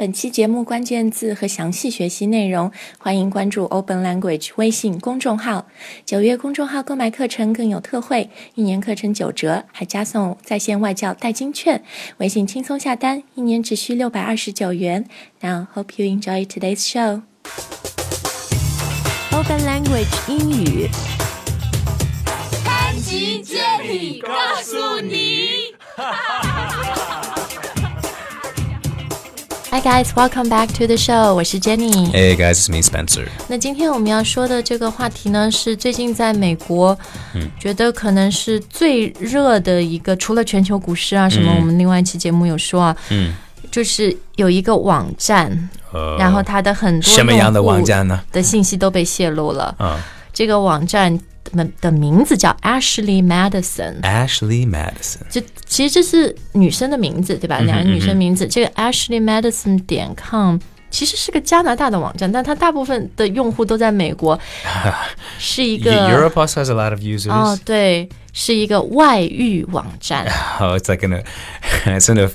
本期节目关键字和详细学习内容，欢迎关注 Open Language 微信公众号。九月公众号购买课程更有特惠，一年课程九折，还加送在线外教代金券。微信轻松下单，一年只需六百二十九元。Now hope you enjoy today's show. Open Language 英语。潘吉接力告诉你。Hi guys, welcome back to the show. 我是 Jenny。Hey guys, it's me Spencer. 那今天我们要说的这个话题呢，是最近在美国，觉得可能是最热的一个，除了全球股市啊什么，我们另外一期节目有说啊，嗯，就是有一个网站，呃然后它的很多什么样的网站呢？的信息都被泄露了。嗯这个网站的的名字叫 Ashley Madison。，Ashley Madison。就其实这是女生的名字，对吧？两个女生名字。这个 Ashley Madison 点 com 其实是个加拿大的网站，但它大部分的用户都在美国，是一个 Europe also has a lot of users. 哦，对，是一个外遇网站。Oh, it's like an, it's an,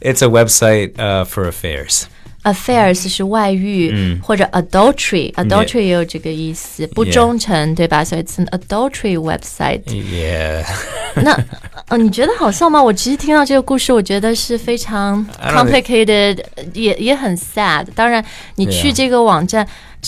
it's a website uh, for affairs. Affairs 是外遇，或者 adultery，adultery 也有这个意思，不忠诚，对吧？所以 it's an adultery website。 Yeah. 那呃，你觉得好笑吗？我其实听到这个故事，我觉得是非常 I don't think- complicated，也也很 sad。当然，你去 Yeah. 这个网站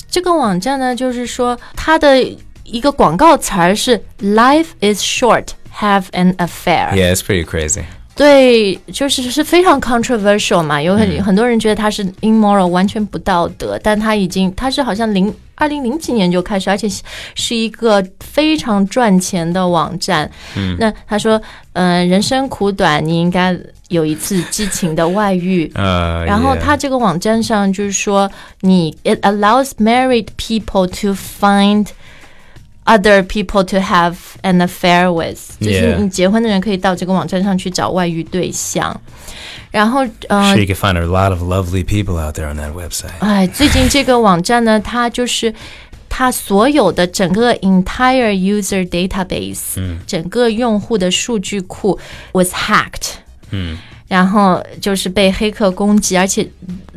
这个网站呢，就是说它的一个广告词儿是 “Life is short, have an affair”。 yeah, it's pretty crazy. 对，就是是非常 controversial 嘛，有很、很多人觉得他是 immoral，完全不道德，但他已经他是好像零二零零几年就开始，而且是是一个非常赚钱的网站。嗯，那他说，呃，人生苦短，你应该有一次激情的外遇。Uh, 然后.它这个网站上就是说，你 it allows married people to find other people to have an affair with，就是 Yeah. 你结婚的人可以到这个网站上去找外遇对象。然后，呃 sure you can find a lot of lovely people out there on that website. 哎，最近这个网站呢，它就是它所有的整个 entire user database，、整个用户的数据库 was hacked。嗯 然后就是被黑客攻击，而且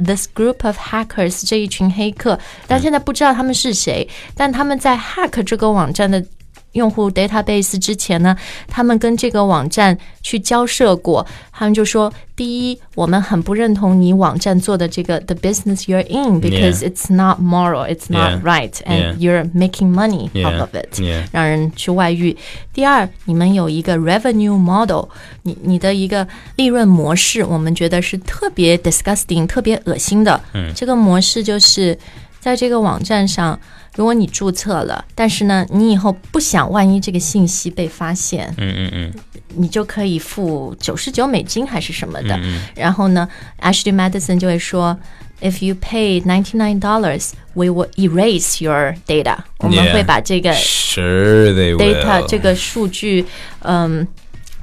this group of hackers 这一群黑客，但现在不知道他们是谁，但他们在 hack 这个网站的用户 database 之前呢，他们跟这个网站去交涉过，他们就说，第一，我们很不认同你网站做的这个 the business you're in because it's not moral, it's not right, and you're making money out of it. 让人去外遇。第二，你们有一个 revenue model，你你的一个利润模式，我们觉得是特别 disgusting、特别恶心的。嗯，这个模式就是在这个网站上。如果你注册了，但是呢，你以后不想万一这个信息被发现，嗯嗯嗯你就可以付九十九美金还是什么的。然后呢，Ashley Madison 就会说，If you pay ninety nine dollars, we will erase your data。我们.会把这个 Sure they data 这个数据，嗯，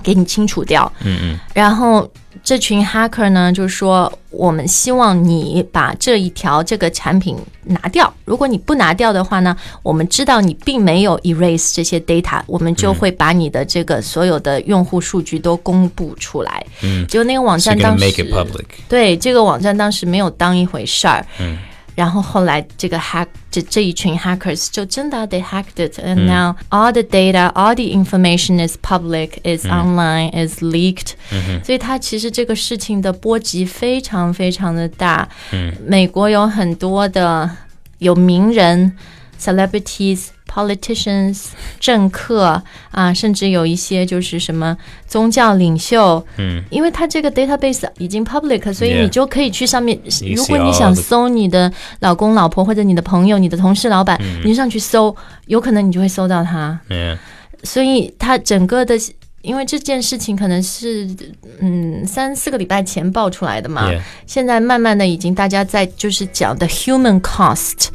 给你清除掉。嗯嗯然后这群 hacker 呢，就说我们希望你把这一条这个产品拿掉。如果你不拿掉的话呢，我们知道你并没有 erase 这些 data，我们就会把你的这个所有的用户数据都公布出来。嗯结果那个网站当时 make it public. 对这个网站当时没有当一回事儿。嗯然后后来这个 hack 这这一群 hackers 就真的 they hacked it and now all the data all the information is public is online is leaked，、所以它其实这个事情的波及非常非常的大。美国有很多的有名人 celebrities。 politicians、政客啊，甚至有一些就是什么宗教领袖，嗯，因为它这个 database 已经 public，所以你就可以去上面。如果你想搜你的老公、老婆或者你的朋友、你的同事、老板，嗯你就上去搜，有可能你就会搜到他。Yeah. 所以他整个的，因为这件事情可能是嗯三四个礼拜前爆出来的嘛.现在慢慢的已经大家在就是讲的 human cost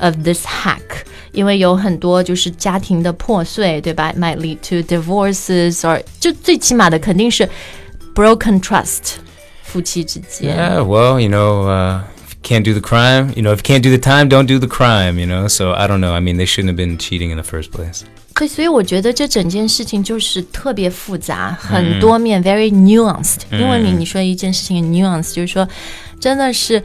of this hack。因为有很多就是家庭的破碎，对吧？Might lead to divorces or 就最起码的肯定是 broken trust，夫妻之间。 Yeah, well, you know, uh, if you can't do the crime, you know, if you can't do the time, don't do the crime, you know? So I don't know. I mean, they shouldn't have been cheating in the first place. 对，所以我觉得这整件事情就是特别复杂，很多面、v e r y nuanced。英文里你说一件事情很 nuanced，就是说 真的是。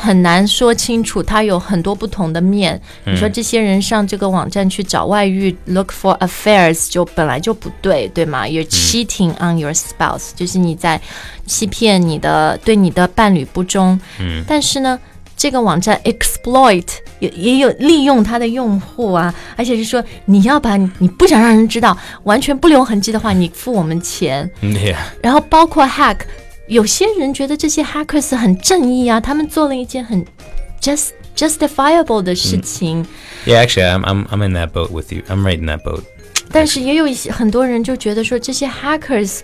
很难说清楚，它有很多不同的面。你说这些人上这个网站去找外遇，look for affairs，就本来就不对，对吗？You're cheating on your spouse，就是你在欺骗你的对你的伴侣不忠。嗯，但是呢，这个网站 exploit 也也有利用它的用户啊，而且是说你要把你你不想让人知道，完全不留痕迹的话，你付我们钱。然后包括 hack。有些人觉得这些 hackers 很正义啊，他们做了一件很 just justifiable 的事情。Yeah, actually, I'm I'm I'm in that boat with you. I'm right in that boat. 但是也有一些很多人就觉得说这些 hackers，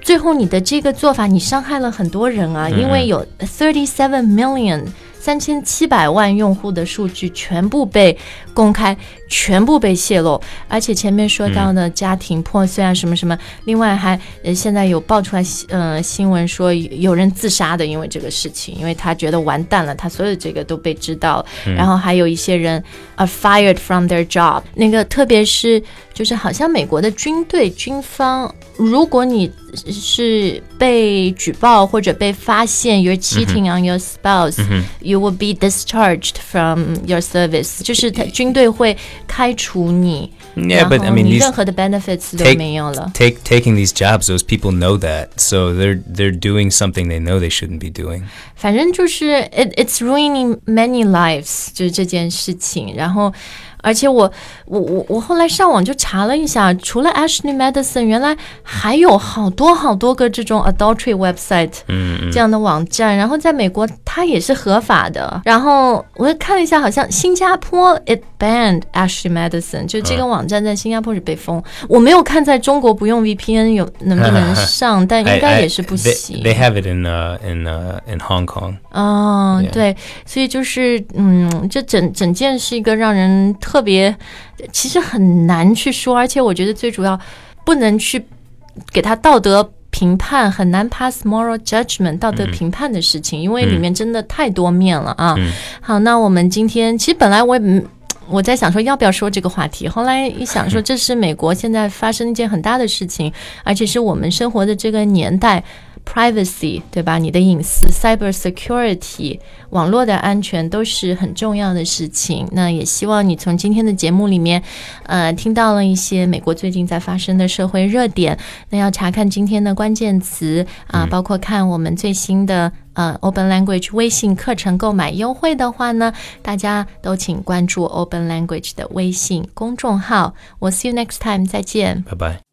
最后你的这个做法你伤害了很多人啊，因为有 thirty seven million。三千七百万用户的数据全部被公开，全部被泄露，而且前面说到的家庭破碎啊什么什么，另外还呃现在有爆出来呃新闻说有人自杀的，因为这个事情，因为他觉得完蛋了，他所有这个都被知道，然后还有一些人 are fired from their job，那个特别是就是好像美国的军队军方，如果你是被举报或者被发现 you're cheating on your spouse。You will be discharged from your service，就是他军队会开除你。Yeah, but I mean, 你任何的 benefits 都没有了。Take taking these jobs, those people know that, so they're they're doing something they know they shouldn't be doing. 反正就是 it it's ruining many lives，就是这件事情。然后。而且我我我我后来上网就查了一下，除了 Ashley Madison，原来还有好多好多个这种 adultery website，这样的网站。然后在美国它也是合法 的。然后我又看了一下，好像新加坡 it banned Ashley Madison，就这个网站在新加坡是被封。我没有看在中国不用 VPN 有能不能上，但应该也是不行。They have it in uh in uh in Hong Kong。哦，对，所以就是嗯，这整整件是一个让人。特别，其实很难去说，而且我觉得最主要不能去给他道德评判，很难 pass moral judgment 道德评判的事情，因为里面真的太多面了啊。好，那我们今天其实本来我也我在想说要不要说这个话题，后来一想说 这是美国现在发生一件很大的事情，而且是我们生活的这个年代。Privacy 对吧？你的隐私，cyber security，网络的安全都是很重要的事情。那也希望你从今天的节目里面，呃，听到了一些美国最近在发生的社会热点。那要查看今天的关键词啊，包括看我们最新的呃 Open Language 微信课程购买优惠的话呢，大家都请关注 Open Language 的微信公众号。我 see you next time，再见，拜拜。